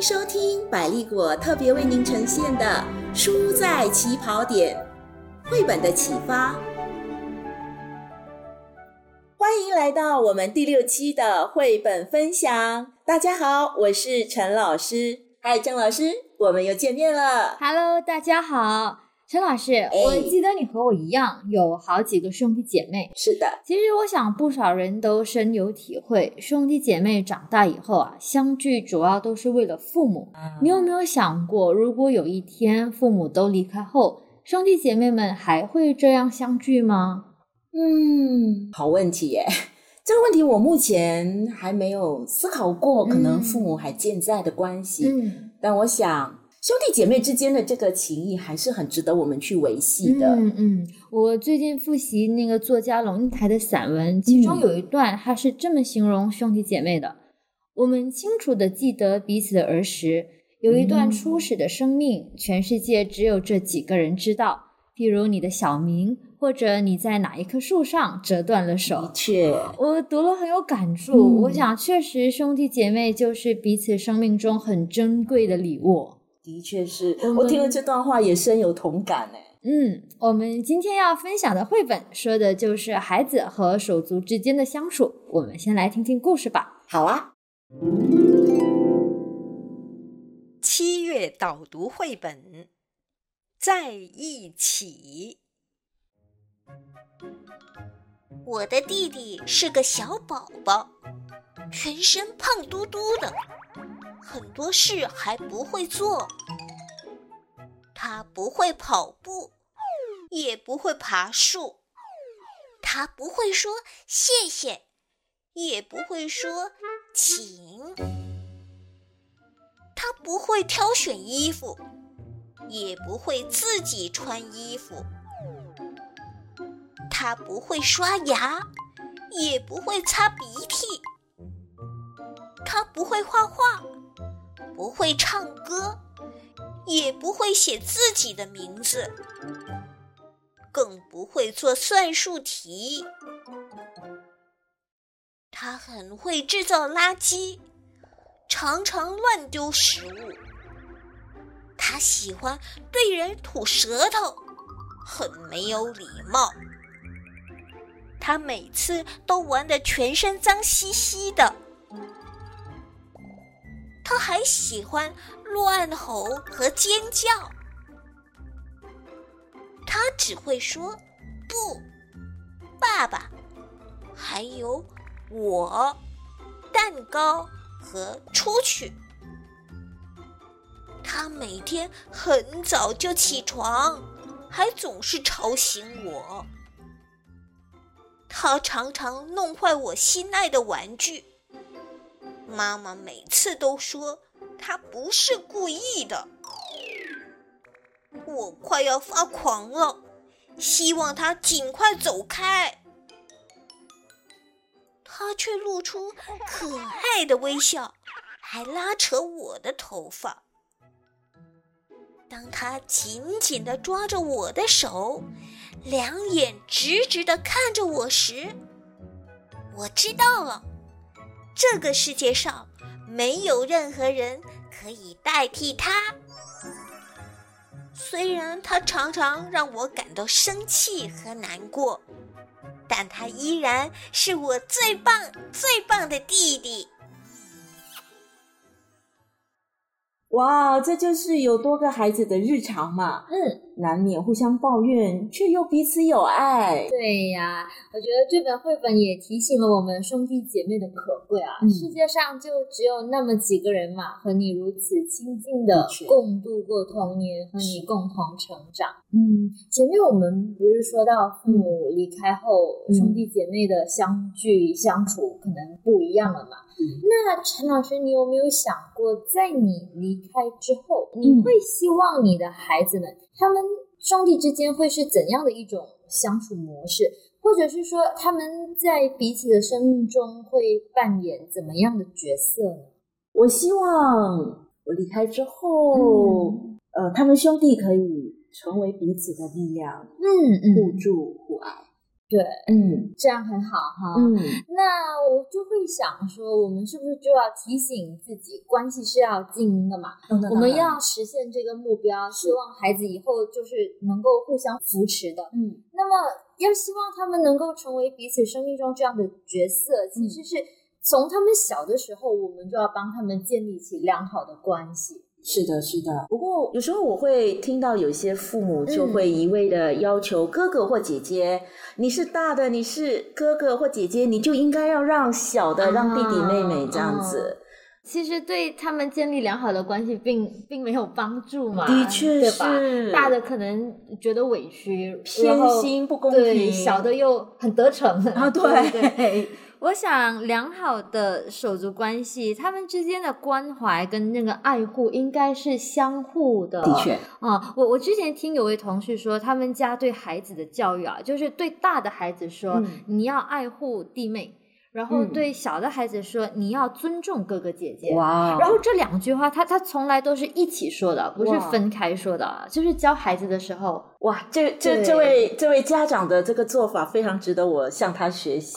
收听百丽果特别为您呈现的《书在起跑点》绘本的启发。欢迎来到我们第六期的绘本分享。大家好，我是陈老师。嗨，郑老师，我们又见面了。Hello，大家好，陈老师，我记得你和我一样有好几个兄弟姐妹。是的，其实我想不少人都深有体会，兄弟姐妹长大以后啊，相聚主要都是为了父母。你有没有想过，如果有一天父母都离开后，兄弟姐妹们还会这样相聚吗？嗯，好问题耶。这个问题我目前还没有思考过，可能父母还健在的关系。嗯但我想，兄弟姐妹之间的这个情谊还是很值得我们去维系的。嗯嗯，我最近复习那个作家龙应台的散文，其中有一段他是这么形容兄弟姐妹的：我们清楚的记得彼此的儿时，有一段初始的生命，全世界只有这几个人知道。譬如你的小名，或者你在哪一棵树上折断了手的。确，我读了很有感触。嗯我想，确实兄弟姐妹就是彼此生命中很珍贵的礼物。的确是我听了这段话也深有同感呢。嗯，我们今天要分享的绘本说的就是孩子和手足之间的相处。我们先来听听故事吧。好啊，七月导读绘本，在一起。我的弟弟是个小宝宝，全身胖嘟嘟的，很多事还不会做。他不会跑步，也不会爬树，他不会说谢谢，也不会说请。他不会挑选衣服，也不会自己穿衣服。他不会刷牙，也不会擦鼻涕。他不会画画，不会唱歌，也不会写自己的名字，更不会做算术题。他很会制造垃圾，常常乱丢食物。他喜欢对人吐舌头，很没有礼貌。他每次都玩得全身脏兮兮的。他还喜欢乱吼和尖叫。他只会说“不，爸爸”，还有“我”、蛋糕和出去。他每天很早就起床，还总是吵醒我。他常常弄坏我心爱的玩具，妈妈每次都说他不是故意的。我快要发狂了，希望他尽快走开。他却露出可爱的微笑，还拉扯我的头发。当他紧紧地抓着我的手，两眼直直地看着我时，我知道了，这个世界上没有任何人可以代替他。虽然他常常让我感到生气和难过，但他依然是我最棒、最棒的弟弟。哇，这就是有多个孩子的日常嘛。嗯，难免互相抱怨，却又彼此有爱。对呀，我觉得这本绘本也提醒了我们兄弟姐妹的可贵啊。嗯世界上就只有那么几个人嘛，和你如此亲近的共度过童年，和你共同成长。嗯，前面我们不是说到父母离开后，嗯兄弟姐妹的相聚相处可能不一样了嘛？嗯那陈老师，你有没有想过，在你离开之后，嗯你会希望你的孩子们，他们兄弟之间会是怎样的一种相处模式？或者是说，他们在彼此的生命中会扮演怎么样的角色呢？我希望我离开之后，呃，他们兄弟可以成为彼此的力量，嗯互助互爱。对，嗯这样很好哈。嗯，那我就会想说，我们是不是就要提醒自己，关系是要经营的嘛？我们要实现这个目标，希望孩子以后就是能够互相扶持的。嗯那么，要希望他们能够成为彼此生命中这样的角色，其实是从他们小的时候，我们就要帮他们建立起良好的关系。是的，是的。不过有时候我会听到有些父母就会一味的要求哥哥或姐姐，你是大的，你是哥哥或姐姐，你就应该要让小的，让弟弟妹妹这样子。其实对他们建立良好的关系并并没有帮助嘛，的确对吧？是大的可能觉得委屈、偏心不公对平小的又很得逞啊，对 对对。我想，良好的手足关系，他们之间的关怀跟那个爱护应该是相互的。的确，啊、我我之前听有位同事说，他们家对孩子的教育啊，就是对大的孩子说，嗯你要爱护弟妹，然后嗯对小的孩子说，你要尊重哥哥姐姐。哇哦然后这两句话，他他从来都是一起说的，不是分开说的。就是教孩子的时候，哇，这这这位这位家长的这个做法非常值得我向他学习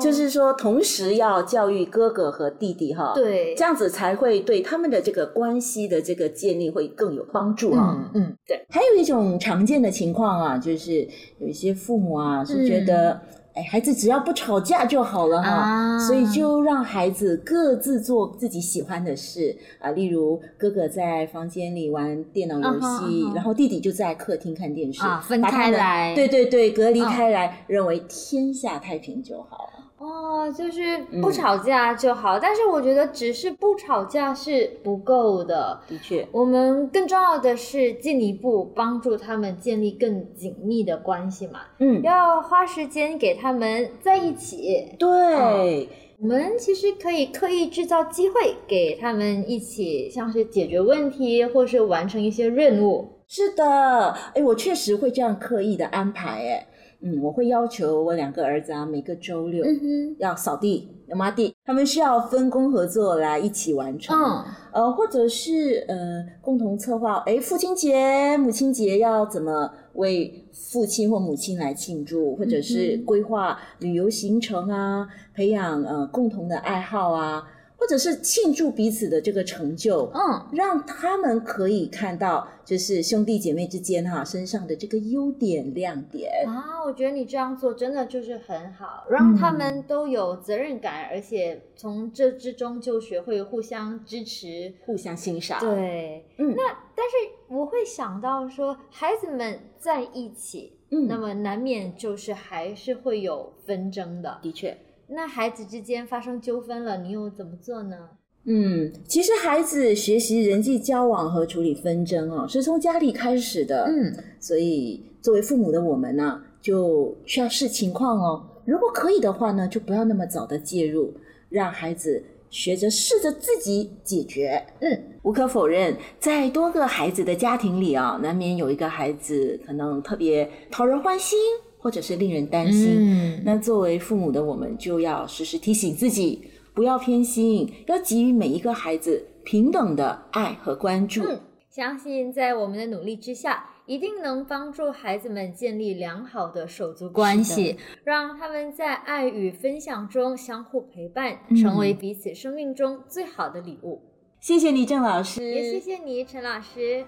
就是说，同时要教育哥哥和弟弟哈，，对这样子才会对他们的这个关系的这个建立会更有帮助啊。嗯嗯，对，还有一种常见的情况啊，就是有一些父母啊是觉得，哎，孩子只要不吵架就好了哈，啊。所以就让孩子各自做自己喜欢的事。啊，例如哥哥在房间里玩电脑游戏，然后弟弟就在客厅看电视啊分开来。对对对，隔离嗯。开来，认为天下太平就好了。哦，就是嗯不吵架就好。但是我觉得只是不吵架是不够的。的确，我们更重要的是进一步帮助他们建立更紧密的关系嘛，嗯，要花时间给他们在一起。对，我们其实可以刻意制造机会给他们一起，像是解决问题，或是完成一些任务。是的，哎，我确实会这样刻意的安排，哎，嗯，我会要求我两个儿子啊，每个周六嗯要扫地、要抹地，他们需要分工合作来一起完成。嗯，呃，或者是呃，共同策划，哎，父亲节、母亲节要怎么为父亲或母亲来庆祝，或者是规划旅游行程啊，培养呃共同的爱好啊，或者是庆祝彼此的这个成就，嗯，让他们可以看到，就是兄弟姐妹之间哈、身上的这个优点亮点。啊，我觉得你这样做真的就是很好，让他嗯们都有责任感，而且从这之中就学会互相支持。互相欣赏，，对，嗯，那但是我会想到说，孩子们在一起，嗯那么难免就是还是会有纷争的。的确，那孩子之间发生纠纷了，你又怎么做呢？嗯，其实孩子学习人际交往和处理纷争哦，是从家里开始的，嗯，所以作为父母的我们呢、就需要视情况哦。如果可以的话呢，就不要那么早的介入，让孩子学着试着自己解决。嗯，无可否认，在多个孩子的家庭里啊，难免有一个孩子可能特别讨人欢心，或者是令人担心。嗯那作为父母的我们，就要时时提醒自己，不要偏心，要给予每一个孩子平等的爱和关注。嗯相信在我们的努力之下，一定能帮助孩子们建立良好的手足关系，让他们在爱与分享中相互陪伴，嗯成为彼此生命中最好的礼物。谢谢你，郑老师，也谢谢你，陈老师。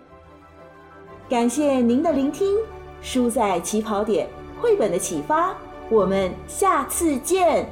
感谢您的聆听。书在起跑点，绘本的启发，我们下次见。